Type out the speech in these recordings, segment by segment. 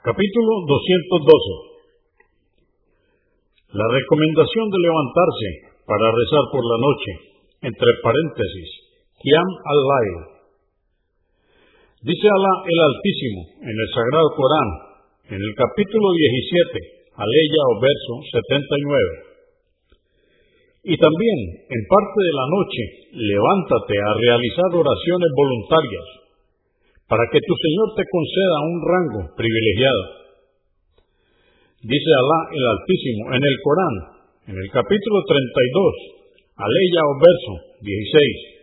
Capítulo 212. La recomendación de levantarse para rezar por la noche, entre paréntesis, Qiyam al-Layl. Dice Alá el Altísimo en el Sagrado Corán, en el capítulo 17, aleya o verso 79. Y también, en parte de la noche, levántate a realizar oraciones voluntarias para que tu Señor te conceda un rango privilegiado. Dice Alá el Altísimo en el Corán, en el capítulo 32, aleya o verso 16.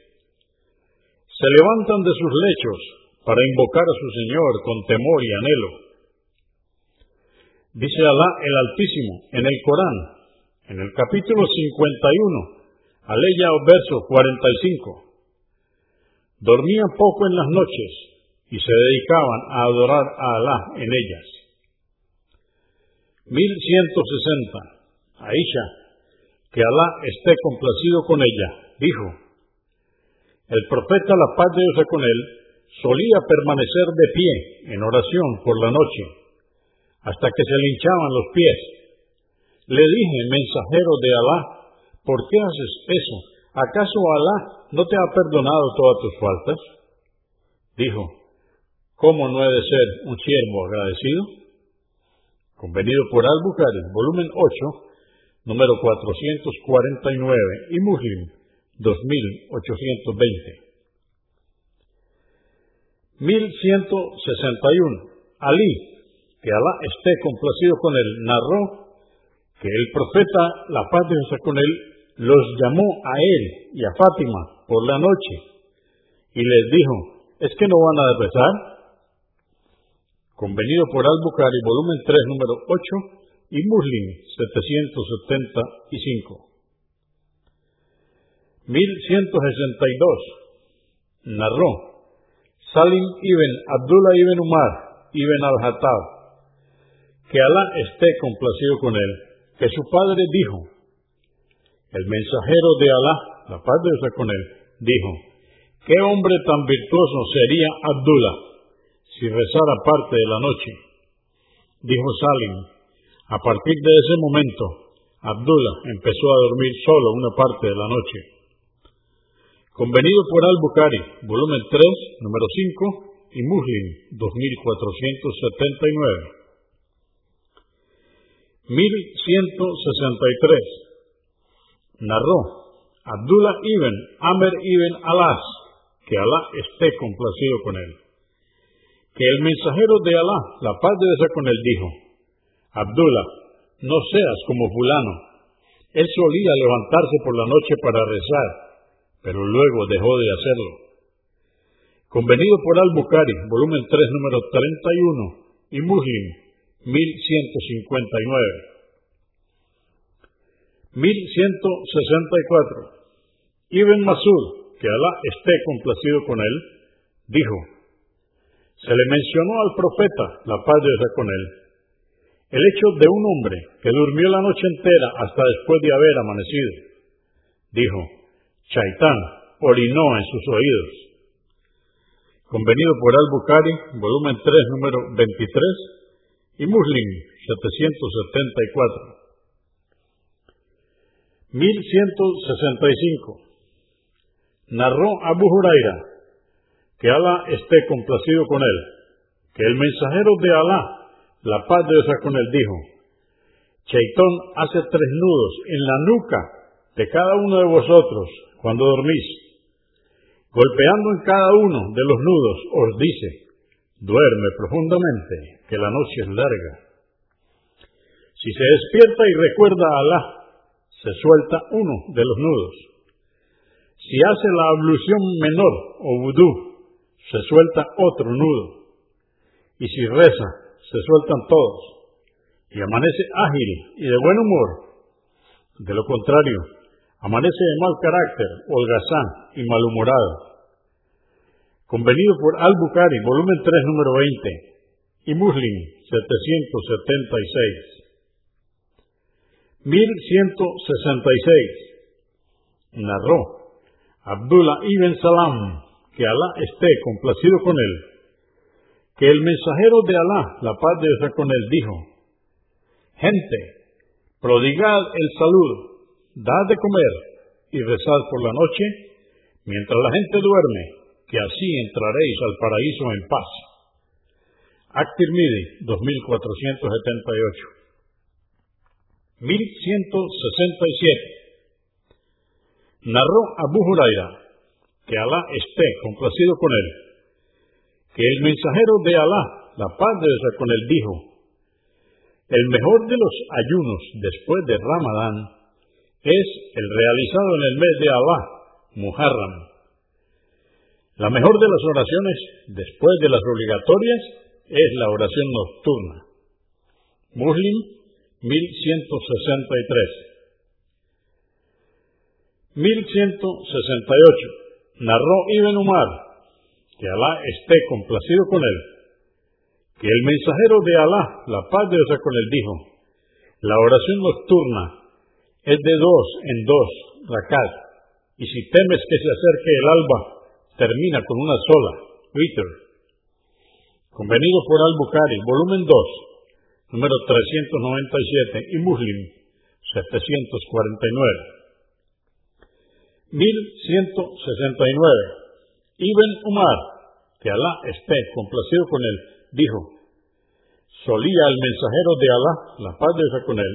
Se levantan de sus lechos para invocar a su Señor con temor y anhelo. Dice Alá el Altísimo en el Corán, en el capítulo 51, aleya o verso 45. Dormían poco en las noches y se dedicaban a adorar a Alá en ellas. 1160. Aisha, que Alá esté complacido con ella, dijo, el profeta, la paz de Dios con él, solía permanecer de pie en oración por la noche, hasta que se le hinchaban los pies. Le dije, mensajero de Alá, ¿por qué haces eso? ¿Acaso Alá no te ha perdonado todas tus faltas? Dijo, ¿Cómo no he de ser un siervo agradecido? Convenido por Al-Bukhari, volumen 8, número 449 y Muslim 2820. 1161. Ali, que Alá esté complacido con él, narró que el profeta, la paz de Dios con él, los llamó a él y a Fátima por la noche y les dijo, ¿es que no van a rezar? Convenido por Al-Bukhari, volumen 3, número 8, y Muslim, 775. 1162. Narró Salim ibn Abdullah ibn Umar ibn al-Hattab, que Alá esté complacido con él, que su padre dijo, el mensajero de Alá, la paz de Dios con él, dijo, ¿qué hombre tan virtuoso sería Abdullah? Si rezara parte de la noche. Dijo Salim, a partir de ese momento, Abdullah empezó a dormir solo una parte de la noche. Convenido por Al-Bukhari, volumen 3, número 5, y Muslim, 2479. 1163. Narró Abdullah ibn Amr ibn Alas, que Alá esté complacido con él que el mensajero de Alá, la paz de Dios con él, dijo, Abdullah, no seas como fulano. Él solía levantarse por la noche para rezar, pero luego dejó de hacerlo. Convenido por Al-Bukhari, volumen 3, número 31, y Muslim, 1159. 1164. Ibn Masud, que Alá esté complacido con él, dijo, se le mencionó al profeta, la paz de Dios con él, el hecho de un hombre que durmió la noche entera hasta después de haber amanecido. Dijo, Chaitán orinó en sus oídos. Convenido por Al-Bukhari, volumen 3, número 23, y Muslim, 774. 1165. Narró Abu Huraira que Alá esté complacido con él, que el mensajero de Alá, la paz de Dios con él, dijo, Chaitón hace tres nudos en la nuca de cada uno de vosotros cuando dormís. Golpeando en cada uno de los nudos os dice, duerme profundamente, que la noche es larga. Si se despierta y recuerda a Alá, se suelta uno de los nudos. Si hace la ablución menor o vudú se suelta otro nudo. Y si reza, se sueltan todos. Y amanece ágil y de buen humor. De lo contrario, amanece de mal carácter, holgazán y malhumorado. Convenido por Al-Bukhari, volumen 3, número 20, y Muslim, 776. 1166. Narró Abdullah ibn Salam que Alá esté complacido con él, que el mensajero de Alá, la paz de Dios con él, dijo, Gente, prodigad el saludo, dad de comer y rezad por la noche, mientras la gente duerme, que así entraréis al paraíso en paz. Actirmidi, 2478. 1167. Narró Abu Huraira, que Alá esté complacido con él, que el mensajero de Alá, la paz de Dios con él, dijo, el mejor de los ayunos después de Ramadán es el realizado en el mes de Alá, Muharram. La mejor de las oraciones después de las obligatorias es la oración nocturna. Muslim 1163. 1168. Narró Ibn Umar, que Alá esté complacido con él, que el mensajero de Alá, la paz de Dios con él, dijo, la oración nocturna es de dos en dos, rakat, y si temes que se acerque el alba, termina con una sola, witr. Convenido por Al-Bukhari, volumen 2, número 397, y Muslim, 749. 1169. Ibn Umar, que Alá esté complacido con él, dijo, solía el mensajero de Alá, la paz de Dios con él,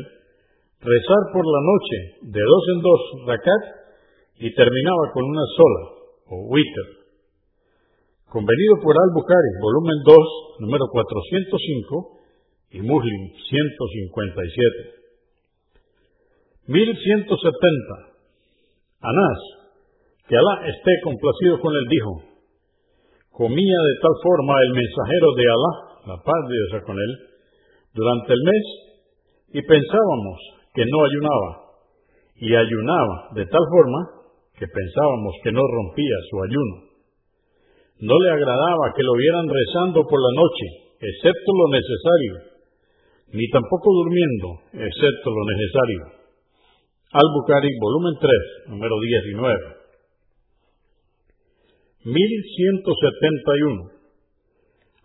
rezar por la noche de dos en dos rakat y terminaba con una sola, o witr. Convenido por Al-Bukhari, volumen 2, número 405, y Muslim 157. 1170. Anás, que Alá esté complacido con él, dijo, comía de tal forma el mensajero de Alá, la paz de Dios con él, durante el mes, y pensábamos que no ayunaba, y ayunaba de tal forma que pensábamos que no rompía su ayuno. No le agradaba que lo vieran rezando por la noche, excepto lo necesario, ni tampoco durmiendo, excepto lo necesario. Al-Bukhari, volumen 3, número 19. 1171.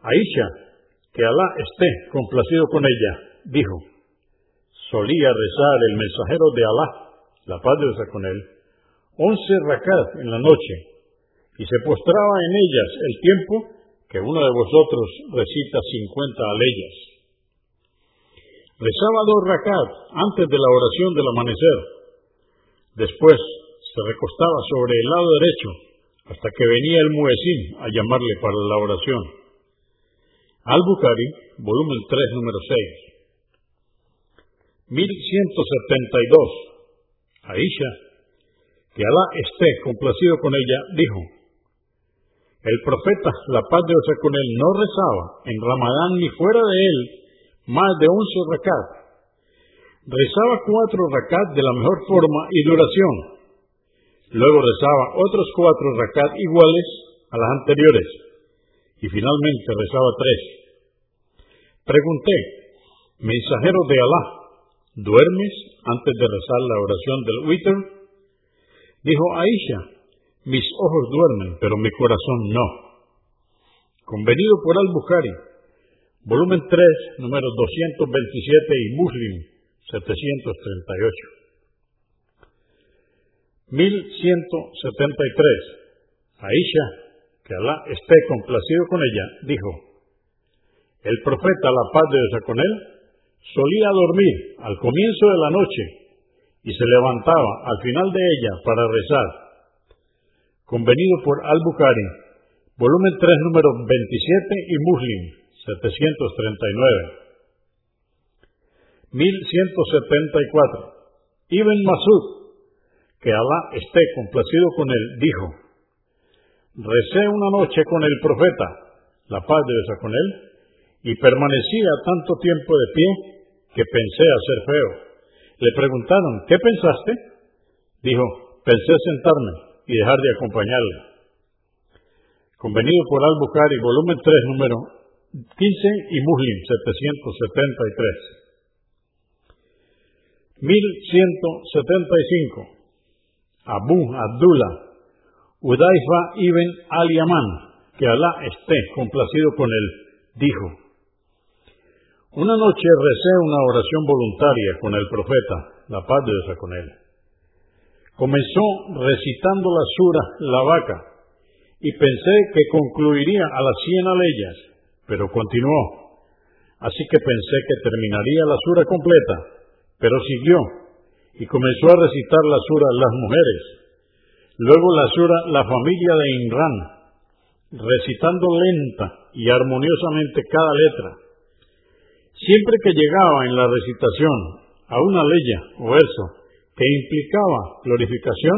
Aisha, que Alá esté complacido con ella, dijo, solía rezar el mensajero de Alá, la paz de con él, once rakat en la noche, y se postraba en ellas el tiempo que uno de vosotros recita cincuenta aleyas. Rezaba dos rakat antes de la oración del amanecer. Después se recostaba sobre el lado derecho hasta que venía el muezín a llamarle para la oración. Al-Bukhari, volumen 3, número 6. 1172. Aisha, que Alá esté complacido con ella, dijo, el profeta, la paz de Dios con él, no rezaba en Ramadán ni fuera de él más de once rakat. Rezaba cuatro rakat de la mejor forma y duración. Luego rezaba otros cuatro rakat iguales a las anteriores. Y finalmente rezaba tres. Pregunté, mensajero de Alá, ¿duermes antes de rezar la oración del Witr? Dijo Aisha, mis ojos duermen, pero mi corazón no. Convenido por Al-Bukhari, volumen 3, número 227 y Muslim 738. 1173. Aisha, que Alá esté complacido con ella, dijo, el profeta, la paz de Dios con él, solía dormir al comienzo de la noche y se levantaba al final de ella para rezar. Convenido por Al-Bukhari, volumen 3, número 27 y Muslim 739. 1174. Ibn Masud, que Alá esté complacido con él, dijo, recé una noche con el profeta, la paz de Dios con él, y permanecía tanto tiempo de pie que pensé hacer feo. Le preguntaron, ¿qué pensaste? Dijo, pensé sentarme y dejar de acompañarle. Convenido por Al-Bukhari, volumen 3, número 15 y Muslim 773. 1175. Abu Abdullah, Udaifa ibn al-Yaman, que Alá esté complacido con él, dijo, Una noche recé una oración voluntaria con el profeta, la paz de Dios con él. Comenzó recitando la sura La vaca y pensé que concluiría a las cien aleyas, pero continuó. Así que pensé que terminaría la sura completa, pero siguió y comenzó a recitar la sura Las mujeres, luego la sura La familia de Inran, recitando lenta y armoniosamente cada letra. Siempre que llegaba en la recitación a una leya o verso que implicaba glorificación,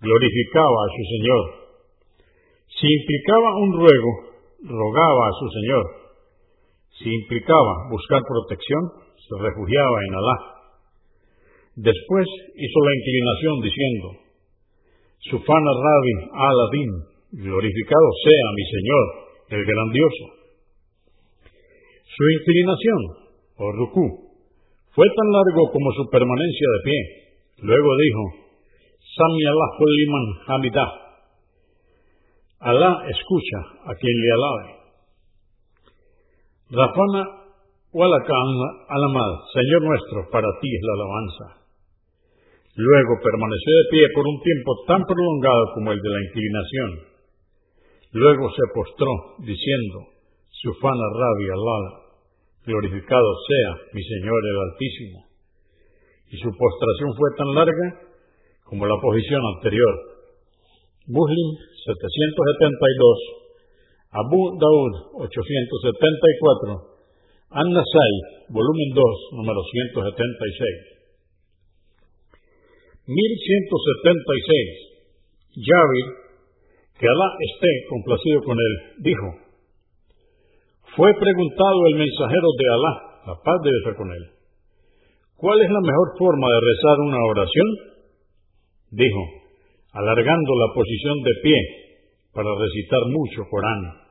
glorificaba a su Señor. Si implicaba un ruego, rogaba a su Señor. Si implicaba buscar protección, se refugiaba en Alá. Después hizo la inclinación diciendo, Sufana Rabi Aladín, glorificado sea mi Señor, el grandioso. Su inclinación, o ruku, fue tan largo como su permanencia de pie. Luego dijo, Sami Allah liman hamidah. Alá escucha a quien le alabe. Rafana Walakan Alamad, Señor nuestro, para ti es la alabanza. Luego permaneció de pie por un tiempo tan prolongado como el de la inclinación. Luego se postró, diciendo, Sufana Rabi Allah, glorificado sea mi Señor el Altísimo. Y su postración fue tan larga como la posición anterior. Muslim 772, Abu Daud 874, An-Nasai, volumen 2, número 176. 1176. Yahweh, que Alá esté complacido con él, dijo, fue preguntado el mensajero de Alá, la paz de Dios con él, ¿cuál es la mejor forma de rezar una oración? Dijo, alargando la posición de pie para recitar mucho Corán.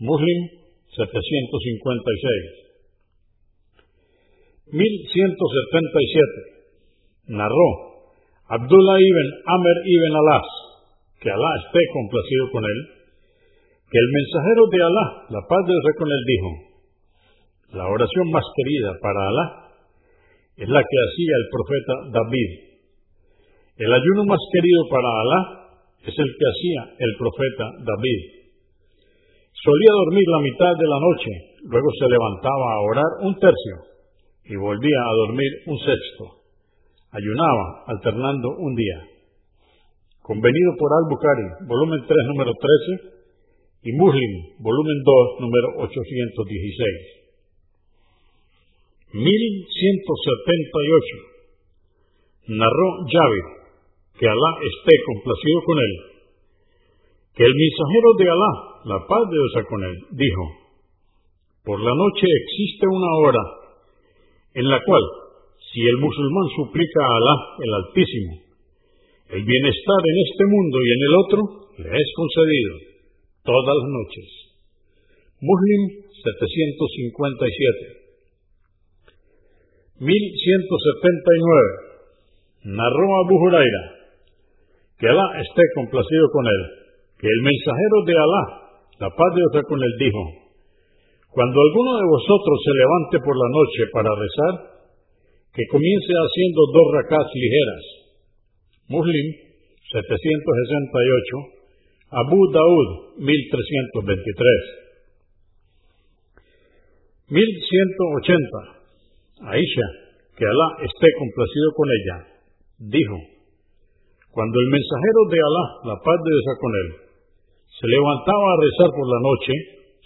Muslim 756. 1177 narró Abdullah ibn Amr ibn Alas, que Alá esté complacido con él, que el mensajero de Alá, la paz de Dios con él, dijo, la oración más querida para Alá es la que hacía el profeta David. El ayuno más querido para Alá es el que hacía el profeta David. Solía dormir la mitad de la noche, luego se levantaba a orar un tercio y volvía a dormir un sexto ayunaba alternando un día. Convenido por Al-Bukhari, volumen 3, número 13, y Muslim, volumen 2, número 816. 1178. Narró Javid, que Alá esté complacido con él, que el mensajero de Alá, la paz de Dios con él, dijo, por la noche existe una hora en la cual si el musulmán suplica a Alá, el Altísimo, el bienestar en este mundo y en el otro, le es concedido todas las noches. Muslim 757. 1179. Narró Abu Huraira, que Alá esté complacido con él, que el mensajero de Alá, la paz de Dios con él, dijo, cuando alguno de vosotros se levante por la noche para rezar, que comience haciendo dos rakats ligeras. Muslim 768, Abu Daud 1323. 1180. Aisha, que Alá esté complacido con ella, dijo, cuando el mensajero de Alá, la paz de Dios con él, se levantaba a rezar por la noche,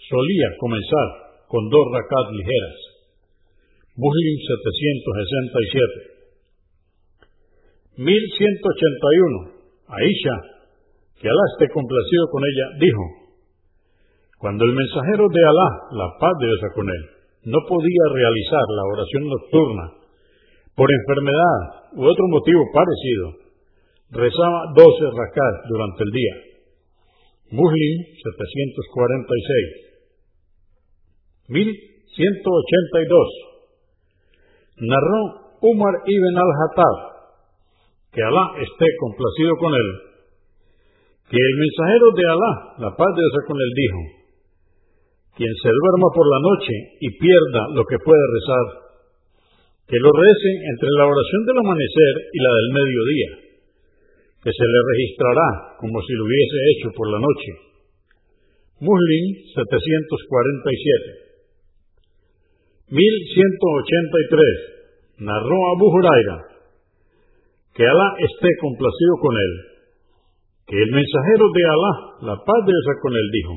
solía comenzar con dos rakats ligeras. Muslim 767. 1181. Aisha, que Alá esté complacido con ella, dijo, cuando el mensajero de Alá, la paz de Dios con él, no podía realizar la oración nocturna por enfermedad u otro motivo parecido, rezaba 12 rakat durante el día. Muslim 746. 1182 narró Umar ibn al-Hattab, que Alá esté complacido con él, que el mensajero de Alá, la paz de Dios con él, dijo, quien se duerma por la noche y pierda lo que puede rezar, que lo rece entre la oración del amanecer y la del mediodía, que se le registrará como si lo hubiese hecho por la noche. Muslim 747 1183 Narró Abu Huraira. Que Alá esté complacido con él, que el mensajero de Alá, la paz de con él, dijo,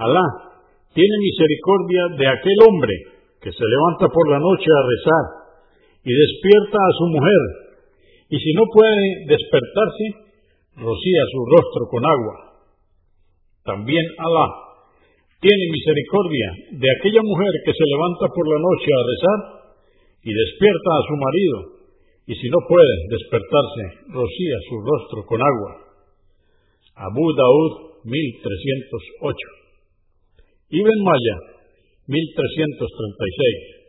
Alá tiene misericordia de aquel hombre que se levanta por la noche a rezar y despierta a su mujer, y si no puede despertarse, rocía su rostro con agua. También Alá tiene misericordia de aquella mujer que se levanta por la noche a rezar y despierta a su marido, y si no puede despertarse, rocía su rostro con agua. Abu Daud 1308 Ibn Maya, 1336.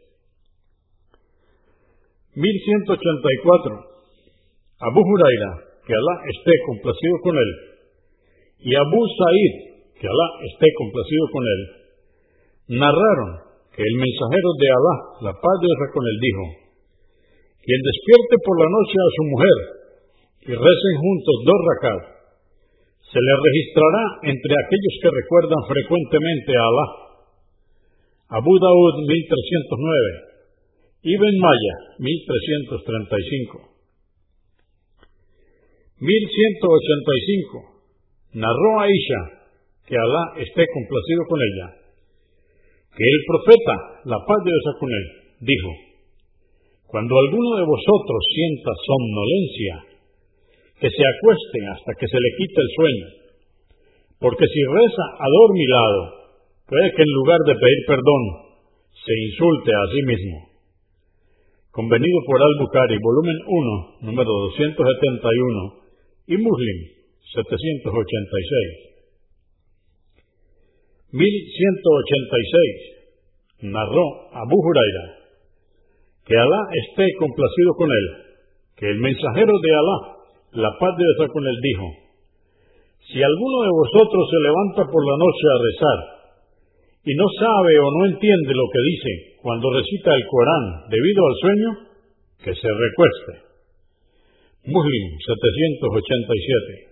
1184. Abu Huraira, que Alá esté complacido con él, y Abu Sa'id, que Alá esté complacido con él, narraron que el mensajero de Alá, la paz de con él, dijo, quien despierte por la noche a su mujer y recen juntos dos rakat, se le registrará entre aquellos que recuerdan frecuentemente a Alá. Abu Daud 1309, Ibn Maya 1335. 1185. Narró a Aisha, que Alá esté complacido con ella, que el profeta, la paz de Dios con él, dijo, cuando alguno de vosotros sienta somnolencia que se acueste hasta que se le quite el sueño. Porque si reza adormilado, puede que en lugar de pedir perdón, se insulte a sí mismo. Convenido por Al-Bukhari, volumen 1, número 271, y Muslim, 786. 1186. Narró Abu Huraira, que Alá esté complacido con él, que el mensajero de Alá, la paz de Dios con él dijo, si alguno de vosotros se levanta por la noche a rezar y no sabe o no entiende lo que dice cuando recita el Corán debido al sueño, que se recueste. Muslim 787